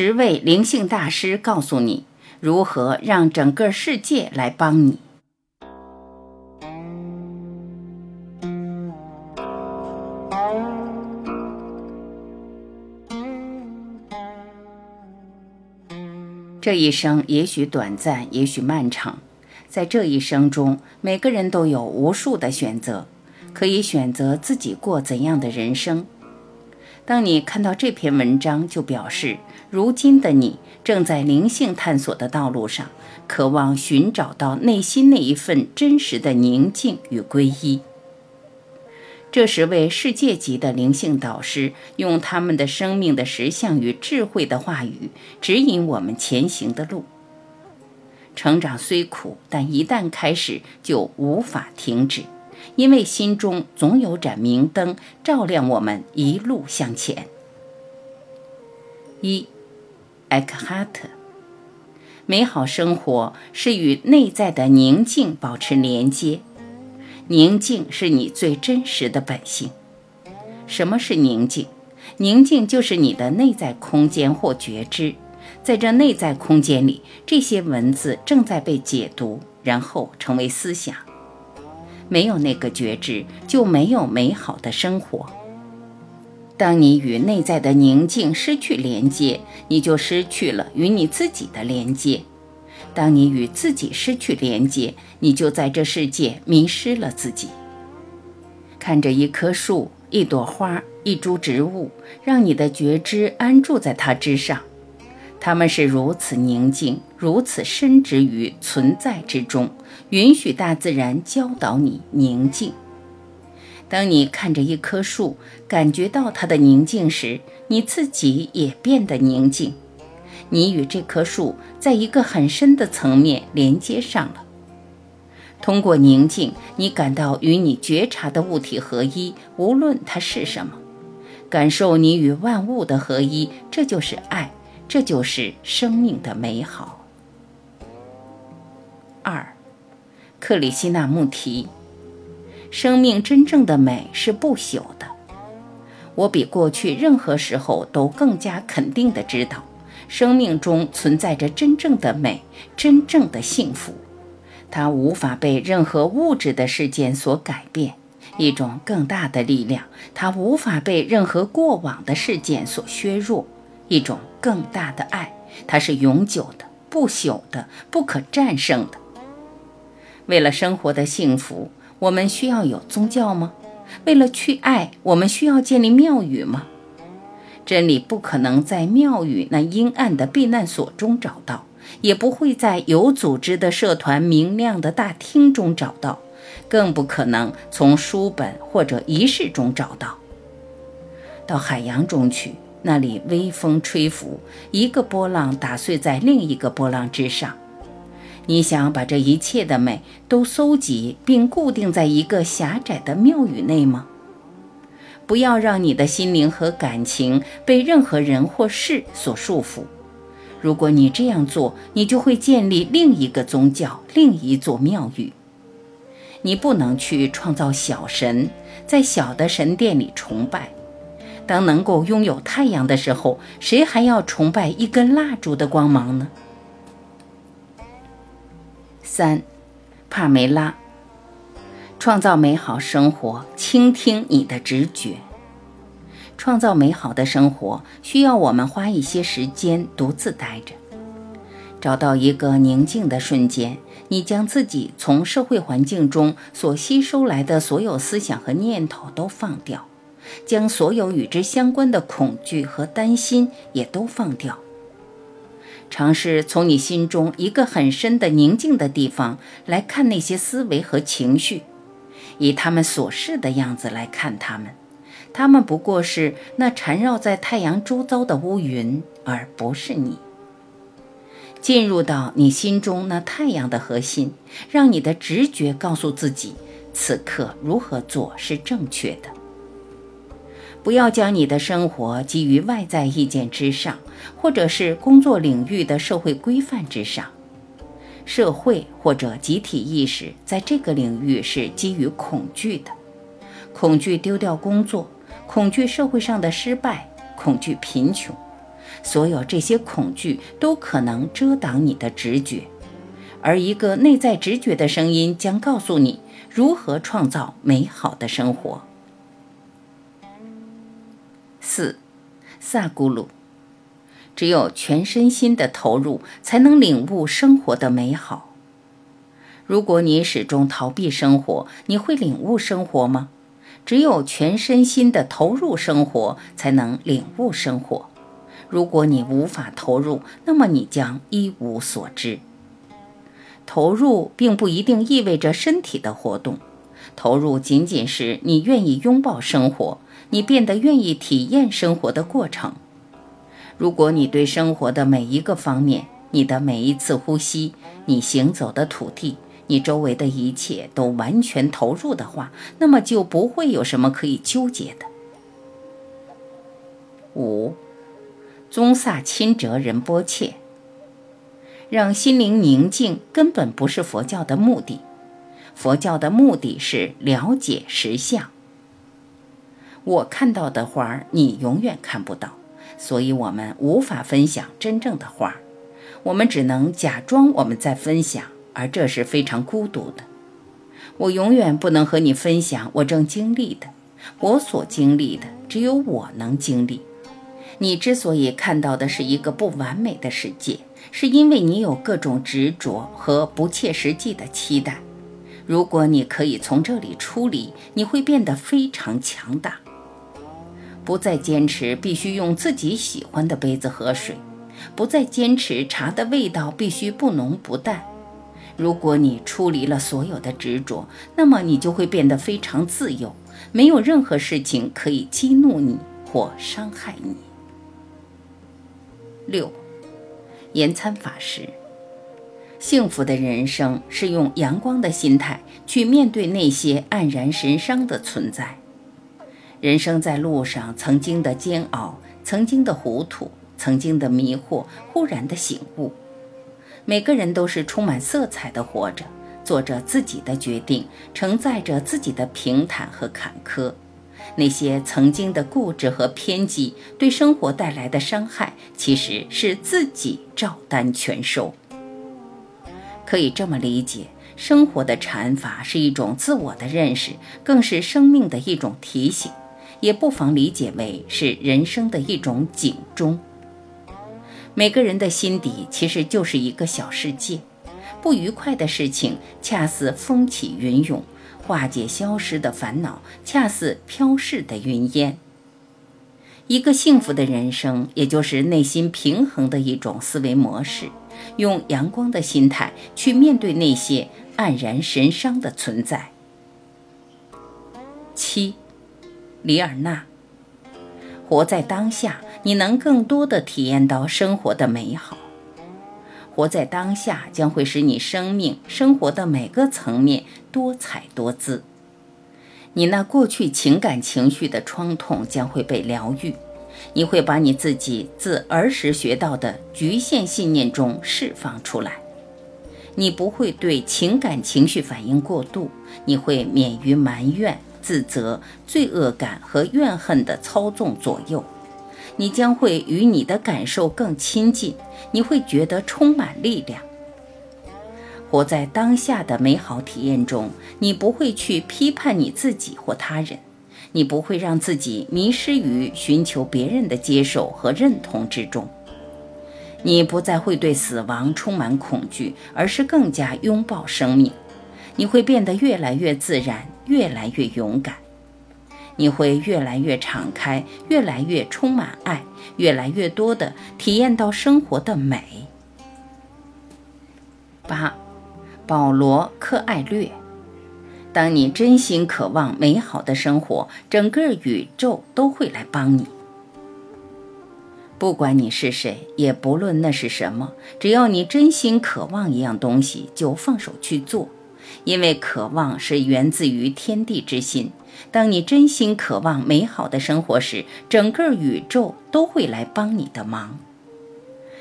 十位灵性大师告诉你如何让整个世界来帮你。这一生也许短暂，也许漫长。在这一生中，每个人都有无数的选择，可以选择自己过怎样的人生。当你看到这篇文章，就表示如今的你正在灵性探索的道路上，渴望寻找到内心那一份真实的宁静与皈依。这十位世界级的灵性导师，用他们的生命的实相与智慧的话语，指引我们前行的路。成长虽苦，但一旦开始，就无法停止，因为心中总有盏明灯，照亮我们一路向前。一，艾克哈特，美好生活是与内在的宁静保持连接。宁静是你最真实的本性。什么是宁静？宁静就是你的内在空间或觉知，在这内在空间里，这些文字正在被解读，然后成为思想。没有那个觉知，就没有美好的生活。当你与内在的宁静失去连接，你就失去了与你自己的连接。当你与自己失去连接，你就在这世界迷失了自己。看着一棵树、一朵花、一株植物，让你的觉知安住在它之上。它们是如此宁静，如此深植于存在之中，允许大自然教导你宁静。当你看着一棵树，感觉到它的宁静时，你自己也变得宁静。你与这棵树在一个很深的层面连接上了。通过宁静，你感到与你觉察的物体合一，无论它是什么，感受你与万物的合一，这就是爱，这就是生命的美好。二，克里希那穆提，生命真正的美是不朽的。我比过去任何时候都更加肯定的知道。生命中存在着真正的美，真正的幸福，它无法被任何物质的事件所改变。一种更大的力量，它无法被任何过往的事件所削弱。一种更大的爱，它是永久的、不朽的、不可战胜的。为了生活的幸福，我们需要有宗教吗？为了去爱，我们需要建立庙宇吗？真理不可能在庙宇那阴暗的避难所中找到，也不会在有组织的社团明亮的大厅中找到，更不可能从书本或者仪式中找到。到海洋中去，那里微风吹拂，一个波浪打碎在另一个波浪之上。你想把这一切的美都搜集并固定在一个狭窄的庙宇内吗？不要让你的心灵和感情被任何人或事所束缚。如果你这样做，你就会建立另一个宗教，另一座庙宇。你不能去创造小神，在小的神殿里崇拜。当能够拥有太阳的时候，谁还要崇拜一根蜡烛的光芒呢？三，帕梅拉。创造美好生活，倾听你的直觉。创造美好的生活需要我们花一些时间独自待着，找到一个宁静的瞬间。你将自己从社会环境中所吸收来的所有思想和念头都放掉，将所有与之相关的恐惧和担心也都放掉。尝试从你心中一个很深的宁静的地方来看那些思维和情绪。以他们所示的样子来看他们，他们不过是那缠绕在太阳周遭的乌云，而不是你。进入到你心中那太阳的核心，让你的直觉告诉自己，此刻如何做是正确的。不要将你的生活基于外在意见之上，或者是工作领域的社会规范之上。社会或者集体意识在这个领域是基于恐惧的，恐惧丢掉工作，恐惧社会上的失败，恐惧贫穷。所有这些恐惧都可能遮挡你的直觉，而一个内在直觉的声音将告诉你如何创造美好的生活。四，萨古鲁。只有全身心的投入，才能领悟生活的美好。如果你始终逃避生活，你会领悟生活吗？只有全身心的投入生活，才能领悟生活。如果你无法投入，那么你将一无所知。投入并不一定意味着身体的活动，投入仅仅是你愿意拥抱生活，你变得愿意体验生活的过程。如果你对生活的每一个方面，你的每一次呼吸，你行走的土地，你周围的一切都完全投入的话，那么就不会有什么可以纠结的。五，宗萨钦哲仁波切，让心灵宁静根本不是佛教的目的，佛教的目的是了解实相。我看到的花儿，你永远看不到。所以，我们无法分享真正的花儿，我们只能假装我们在分享，而这是非常孤独的。我永远不能和你分享我正经历的，我所经历的只有我能经历。你之所以看到的是一个不完美的世界，是因为你有各种执着和不切实际的期待。如果你可以从这里出离，你会变得非常强大。不再坚持必须用自己喜欢的杯子喝水，不再坚持茶的味道必须不浓不淡。如果你出离了所有的执着，那么你就会变得非常自由，没有任何事情可以激怒你或伤害你。六，延参法师，幸福的人生是用阳光的心态去面对那些黯然神伤的存在。人生在路上，曾经的煎熬，曾经的糊涂，曾经的迷惑，忽然的醒悟。每个人都是充满色彩的活着，做着自己的决定，承载着自己的平坦和坎坷。那些曾经的固执和偏激，对生活带来的伤害，其实是自己照单全收。可以这么理解，生活的禅法是一种自我的认识，更是生命的一种提醒。也不妨理解为是人生的一种警钟。每个人的心底其实就是一个小世界，不愉快的事情恰似风起云涌，化解消失的烦恼恰似飘逝的云烟。一个幸福的人生，也就是内心平衡的一种思维模式，用阳光的心态去面对那些黯然神伤的存在。七。里尔纳，活在当下，你能更多的体验到生活的美好。活在当下将会使你生命生活的每个层面多彩多姿。你那过去情感情绪的创痛将会被疗愈，你会把你自己自儿时学到的局限信念中释放出来。你不会对情感情绪反应过度，你会免于埋怨。自责、罪恶感和怨恨的操纵左右，你将会与你的感受更亲近，你会觉得充满力量。活在当下的美好体验中，你不会去批判你自己或他人，你不会让自己迷失于寻求别人的接受和认同之中，你不再会对死亡充满恐惧，而是更加拥抱生命。你会变得越来越自然。越来越勇敢，你会越来越敞开，越来越充满爱，越来越多的体验到生活的美。八，保罗·柯艾略，当你真心渴望美好的生活，整个宇宙都会来帮你。不管你是谁，也不论那是什么，只要你真心渴望一样东西，就放手去做。因为渴望是源自于天地之心。当你真心渴望美好的生活时，整个宇宙都会来帮你的忙。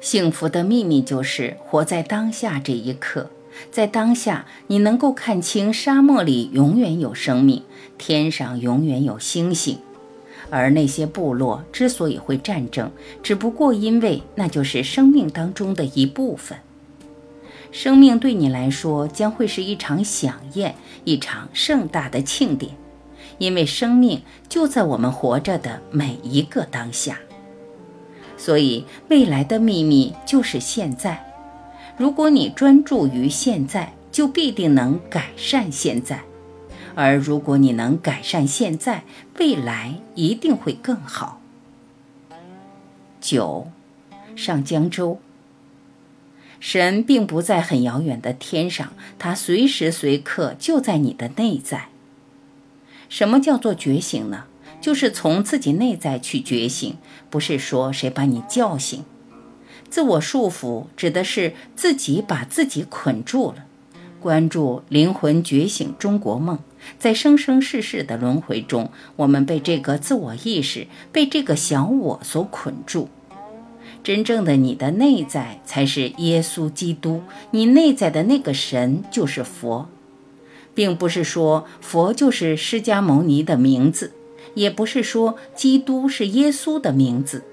幸福的秘密就是活在当下这一刻，在当下，你能够看清沙漠里永远有生命，天上永远有星星，而那些部落之所以会战争，只不过因为那就是生命当中的一部分。生命对你来说将会是一场飨宴，一场盛大的庆典，因为生命就在我们活着的每一个当下。所以，未来的秘密就是现在。如果你专注于现在，就必定能改善现在。而如果你能改善现在，未来一定会更好。九，上江州。神并不在很遥远的天上，他随时随刻就在你的内在。什么叫做觉醒呢？就是从自己内在去觉醒，不是说谁把你叫醒。自我束缚指的是自己把自己捆住了。关注灵魂觉醒中国梦。在生生世世的轮回中，我们被这个自我意识、被这个小我所捆住。真正的你的内在才是耶稣基督，你内在的那个神就是佛，并不是说佛就是释迦牟尼的名字，也不是说基督是耶稣的名字。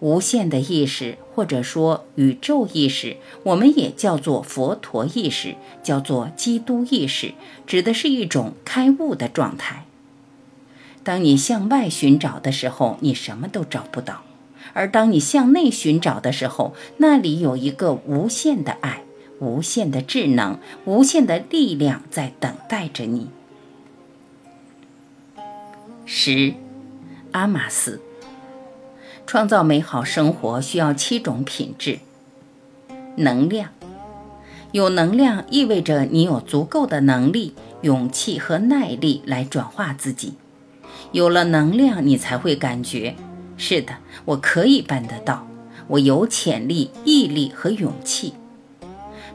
无限的意识，或者说宇宙意识，我们也叫做佛陀意识，叫做基督意识，指的是一种开悟的状态。当你向外寻找的时候，你什么都找不到；而当你向内寻找的时候，那里有一个无限的爱、无限的智能、无限的力量在等待着你。十，阿玛斯。创造美好生活需要七种品质：能量。有能量意味着你有足够的能力、勇气和耐力来转化自己。有了能量，你才会感觉：是的，我可以办得到，我有潜力、毅力和勇气。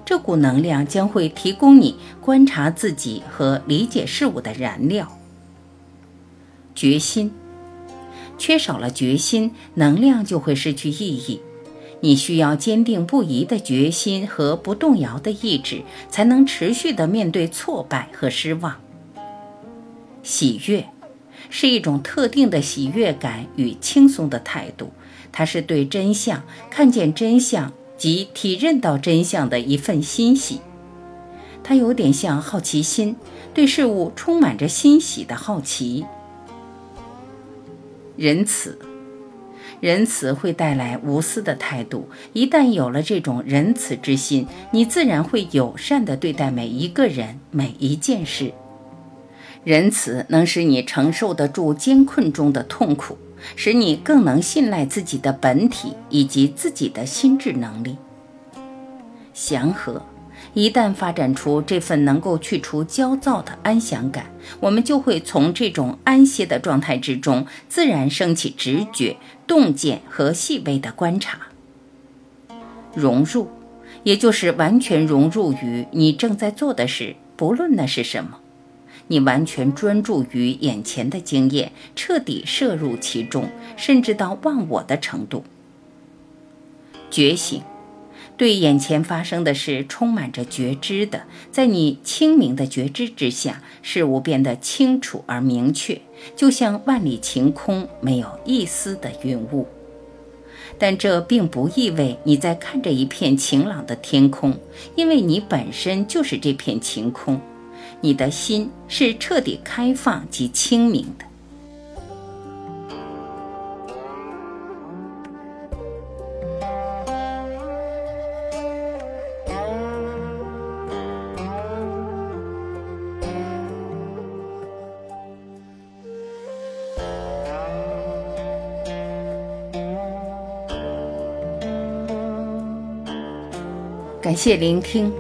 这股能量将会提供你观察自己和理解事物的燃料。决心。缺少了决心，能量就会失去意义。你需要坚定不移的决心和不动摇的意志，才能持续地面对挫败和失望。喜悦是一种特定的喜悦感与轻松的态度，它是对真相、看见真相及体认到真相的一份欣喜。它有点像好奇心，对事物充满着欣喜的好奇。仁慈，仁慈会带来无私的态度。一旦有了这种仁慈之心，你自然会友善地对待每一个人、每一件事。仁慈能使你承受得住艰困中的痛苦，使你更能信赖自己的本体以及自己的心智能力。祥和。一旦发展出这份能够去除焦躁的安详感，我们就会从这种安歇的状态之中，自然升起直觉、洞见和细微的观察。融入，也就是完全融入于你正在做的事，不论那是什么，你完全专注于眼前的经验，彻底摄入其中，甚至到忘我的程度。觉醒。对眼前发生的事充满着觉知的，在你清明的觉知之下，事物变得清楚而明确，就像万里晴空，没有一丝的云雾。但这并不意味你在看着一片晴朗的天空，因为你本身就是这片晴空，你的心是彻底开放及清明的。感谢聆听，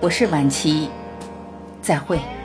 我是晚琪，再会。